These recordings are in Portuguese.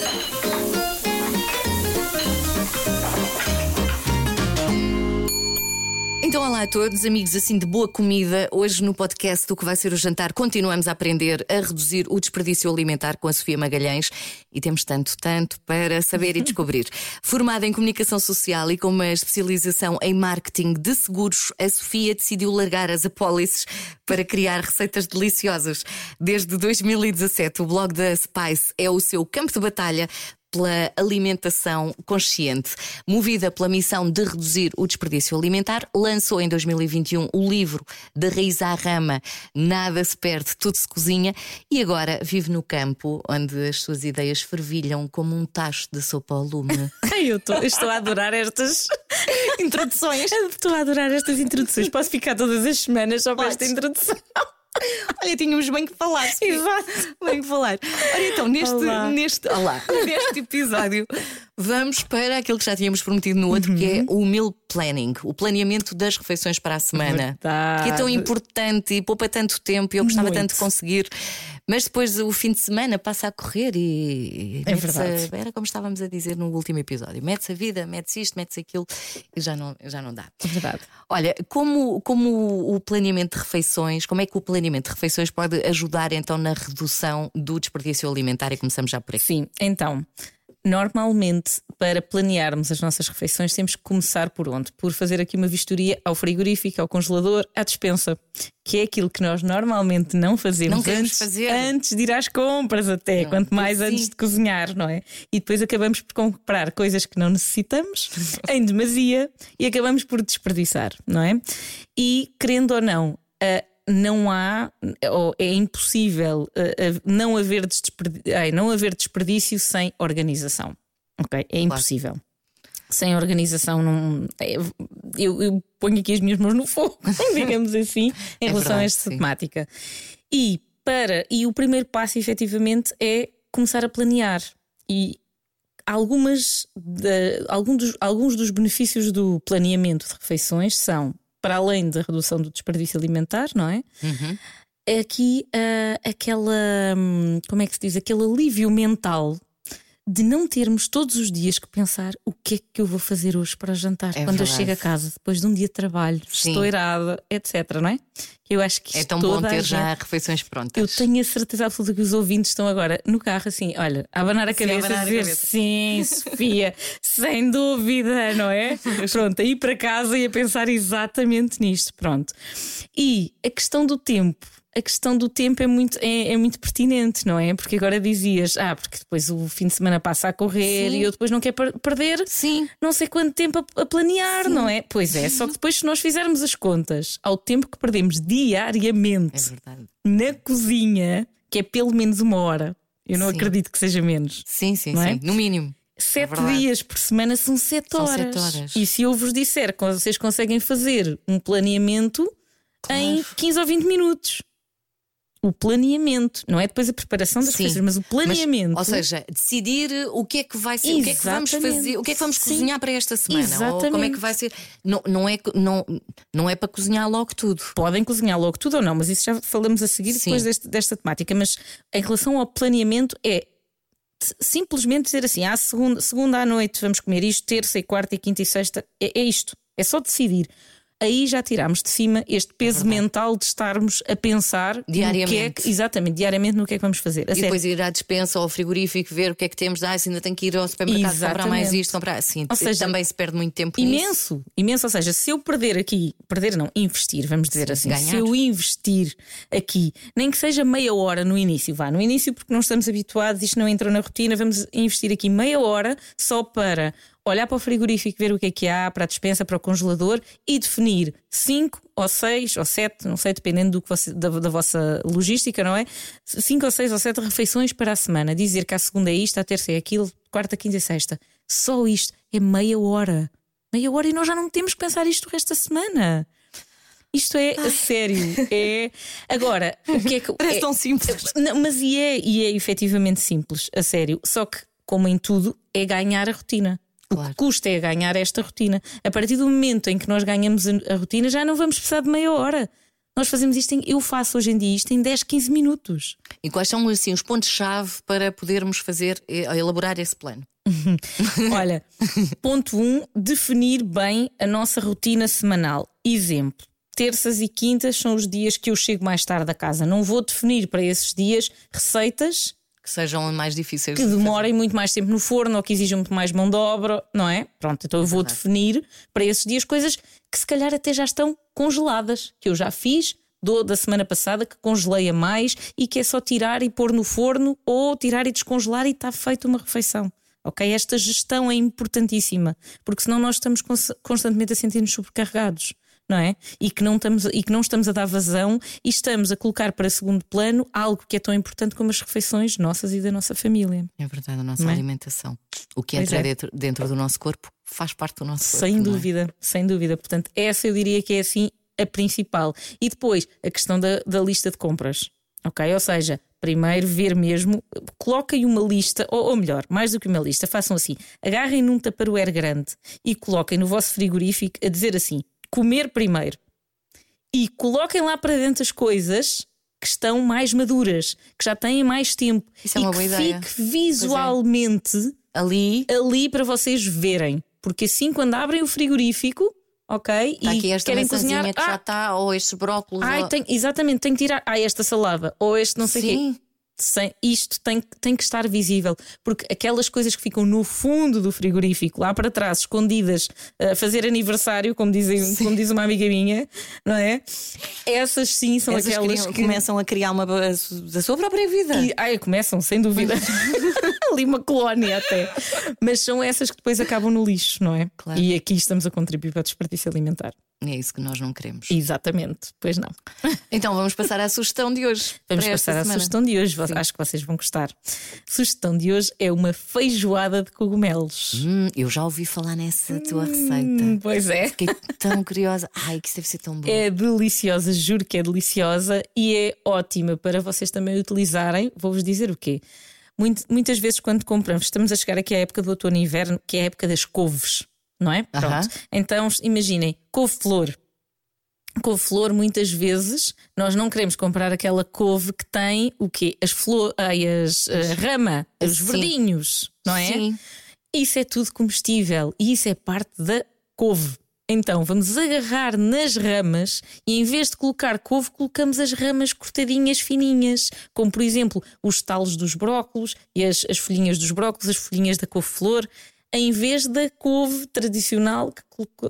Thank you. Então, olá a todos, amigos assim de boa comida. Hoje no podcast do que vai ser o jantar, continuamos a aprender a reduzir o desperdício alimentar com a Sofia Magalhães e temos tanto, tanto para saber e descobrir. Formada em comunicação social e com uma especialização em marketing de seguros, a Sofia decidiu largar as apólices para criar receitas deliciosas. Desde 2017, o blog da Spice é o seu campo de batalha pela alimentação consciente. Movida pela missão de reduzir o desperdício alimentar, lançou em 2021 o livro Da Raiz à Rama Nada se perde, tudo se cozinha e agora vive no campo onde as suas ideias fervilham como um tacho de sopa ao lume. eu tô, estou a adorar estas introduções. Estou a adorar estas introduções. Posso ficar todas as semanas só para esta introdução. Olha, tínhamos bem que falar. Exato. Bem que falar. Olha, então, neste, olá. neste, olá, neste episódio, vamos para aquilo que já tínhamos prometido no outro, uhum. que é uhum. o meal planning, o planeamento das refeições para a semana. Verdade. Que é tão importante e poupa tanto tempo e eu gostava Muito. tanto de conseguir. Mas depois o fim de semana passa a correr e. É verdade. A, era como estávamos a dizer no último episódio: mete-se a vida, mete-se isto, mete-se aquilo e já não, já não dá. É verdade. Olha, como, como o planeamento de refeições, como é que o planeamento de refeições pode ajudar então na redução do desperdício alimentar? E começamos já por aqui. Sim, então. Normalmente, para planearmos as nossas refeições, temos que começar por onde? Por fazer aqui uma vistoria ao frigorífico, ao congelador, à despensa, que é aquilo que nós normalmente não fazemos não antes, fazer. antes de ir às compras, até, não, quanto mais antes de cozinhar, não é? E depois acabamos por comprar coisas que não necessitamos em demasia e acabamos por desperdiçar, não é? E querendo ou não, a não há, ou é impossível uh, não, haver desperdício, não haver desperdício sem organização. Ok? É impossível. Claro. Sem organização, não, é, eu, eu, ponho aqui as minhas mãos no fogo, digamos assim, em é relação verdade, a esta sim. temática. E, para, e o primeiro passo, efetivamente, é começar a planear. E algumas de, algum dos, alguns dos benefícios do planeamento de refeições são para além da redução do desperdício alimentar, não é? Uhum. Aqui uh, aquela, hum, como é que se diz? Aquele alívio mental de não termos todos os dias que pensar o que é que eu vou fazer hoje para jantar é quando verdade. eu chego a casa, depois de um dia de trabalho, Sim. estou irada, etc. Não é? Eu acho que é tão bom ter já refeições prontas. Eu tenho a certeza absoluta que os ouvintes estão agora no carro, assim, olha, a abanar a cabeça sim, a, a dizer cabeça. sim, Sofia, sem dúvida, não é? Pronto, a ir para casa e a pensar exatamente nisto. Pronto. E a questão do tempo a questão do tempo é muito, é, é, muito pertinente, não é? Porque agora dizias, ah, porque depois o fim de semana passa a correr Sim. e eu depois não quero perder Sim. não sei quanto tempo a, a planear, Sim. não é? Pois é, só que depois, se nós fizermos as contas ao tempo que perdemos diariamente é na cozinha, que é pelo menos uma hora, eu não acredito que seja menos. Sim, sim, é? sim, no mínimo. Sete é dias por semana são sete, horas. sete horas. E se eu vos disser que vocês conseguem fazer um planeamento claro. em 15 ou 20 minutos o planeamento, não é depois a preparação das Sim, coisas, mas o planeamento. Mas, ou seja, decidir o que é que vai ser, Exatamente. o que é que vamos fazer, o que é que vamos Sim. cozinhar para esta semana, Exatamente. ou como é que vai ser. Não, não, é, não, não é para cozinhar logo tudo. Podem cozinhar logo tudo ou não, mas isso já falamos a seguir Sim. depois deste, desta temática. Mas em relação ao planeamento, é simplesmente dizer assim: ah, segunda, segunda à noite vamos comer isto, terça e quarta e quinta e sexta. É, é isto. É só decidir aí já tiramos de cima este peso é mental de estarmos a pensar diariamente. No que é que, exatamente, diariamente no que é que vamos fazer. A e sério. depois ir à dispensa ou ao frigorífico ver o que é que temos, ah, ainda tenho que ir ao supermercado exatamente. comprar mais isto, comprar assim. Ou seja, também se perde muito tempo imenso, nisso. imenso. Ou seja, se eu perder aqui, perder não, investir, vamos dizer Sim, assim, ganhar. se eu investir aqui, nem que seja meia hora no início, vá, no início porque não estamos habituados, isto não entrou na rotina, vamos investir aqui meia hora só para olhar para o frigorífico, ver o que é que há, para a dispensa, para o congelador e definir 5 ou 6 ou 7, não sei, dependendo do que você, da, da, vossa logística, não é? 5 ou 6 ou 7 refeições para a semana. Dizer que a segunda é isto, a terça é aquilo, quarta, quinta e sexta. Só isto é meia hora. Meia hora e nós já não temos que pensar isto o resto da semana. Isto é a sério. É. Agora, o que é que. Parece é, tão simples. Não, mas e é, e é efetivamente simples, a sério. Só que, como em tudo, é ganhar a rotina. Claro. O que custa é ganhar esta rotina. A partir do momento em que nós ganhamos a rotina, já não vamos precisar de meia hora. Nós fazemos isto em, eu faço hoje em dia isto em 10, 15 minutos. E quais são assim os pontos-chave para podermos fazer, eh, elaborar esse plano? Olha, ponto 1, um, definir bem a nossa rotina semanal. Exemplo. Terças e quintas são os dias que eu chego mais tarde a casa. Não vou definir para esses dias receitas que sejam mais difíceis que demorem muito mais tempo no forno ou que exijam muito mais mão de obra, não é? Pronto, então eu vou definir para esses dias coisas que se calhar até já estão congeladas, que eu já fiz do, da semana passada, que congelei a mais e que é só tirar e pôr no forno ou tirar e descongelar e está feita uma refeição. Ok? Esta gestão é importantíssima, porque senão nós estamos constantemente a sentir-nos sobrecarregados não é? E que não estamos, e que não estamos a dar vazão e estamos a colocar para segundo plano algo que é tão importante como as refeições nossas e da nossa família. É verdade, a nossa é? alimentação. O que entra é. dentro, dentro do nosso corpo faz parte do nosso corpo. Sem é? dúvida, é? sem dúvida. Portanto, essa eu diria que é assim a principal. E depois a questão da, da lista de compras. Ok? Ou seja, primeiro ver mesmo, coloquem uma lista, ou, ou, melhor, mais do que uma lista, façam assim: agarrem num taparoeiro grande e coloquem no vosso frigorífico a dizer assim: comer primeiro. E coloquem lá para dentro as coisas que estão mais maduras, que já têm mais tempo. Isso é uma boa ideia. Fique visualmente é. ali. ali para vocês verem. Porque assim, quando abrem o frigorífico, ok? Tá e querem cozinhar. que ah, já está, ou estes brócolos. Ai, ou... exatamente, tem que tirar. Ah, esta salada, ou este não sei o quê sem, isto tem, tem que estar visível, porque aquelas coisas que ficam no fundo do frigorífico, lá para trás, escondidas, a fazer aniversário, como, dizem, como diz uma amiga minha, não é? Essas sim são Essas aquelas criam, que começam a criar uma da sua própria vida. E, ai, começam, sem dúvida. Ali uma colónia até. Mas são essas que depois acabam no lixo, não é? Claro. E aqui estamos a contribuir para o desperdício alimentar. É isso que nós não queremos. Exatamente, pois não. Então vamos passar à sugestão de hoje. Vamos passar à sugestão de hoje, Sim. acho que vocês vão gostar. A sugestão de hoje é uma feijoada de cogumelos. Hum, eu já ouvi falar nessa tua hum, receita. Pois é. Fiquei tão curiosa. Ai, que isso deve ser tão bom. É deliciosa, juro que é deliciosa e é ótima para vocês também utilizarem. Vou-vos dizer o quê? Muitas vezes, quando compramos, estamos a chegar aqui à época do outono e inverno, que é a época das couves não é? Pronto. Então imaginem, couve-flor. Couve-flor, muitas vezes, nós não queremos comprar aquela couve que tem o quê? As flores, as, a rama, os Sim. verdinhos, não é? Sim. Isso é tudo comestível e isso é parte da couve. Então vamos agarrar nas ramas e em vez de colocar couve, colocamos as ramas cortadinhas fininhas, como por exemplo os talos dos brócolos e as, as folhinhas dos brócolos, as folhinhas da couve-flor em vez da couve tradicional que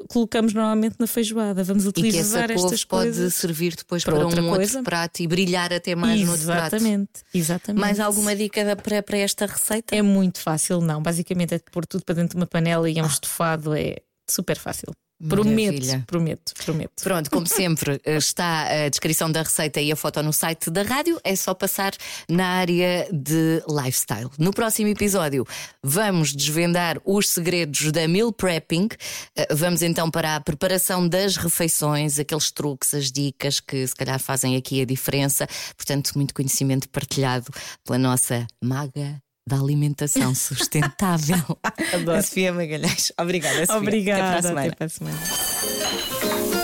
colocamos normalmente na feijoada. Vamos utilizar e que essa estas couve pode servir depois para, para um coisa. outro prato e brilhar até mais exatamente, no outro prato. Exatamente, exatamente. Mais alguma dica para, para esta receita? É muito fácil, não. Basicamente é pôr tudo para dentro de uma panela e é um ah. estofado, é super fácil. Prometo, prometo, prometo. Pronto, como sempre, eh, está a descrição da receita e a foto no site da rádio. É só passar na área de lifestyle. No próximo episódio, vamos desvendar os segredos da meal prepping. Eh, vamos então para a preparação das refeições, aqueles truques, as dicas que se calhar fazem aqui a diferença. Portanto, muito conhecimento partilhado pela nossa maga da alimentação sustentável. Adoro. A Sofia Magalhães. Obrigada, Sofia. Obrigada. Até para a semana. Até para a semana.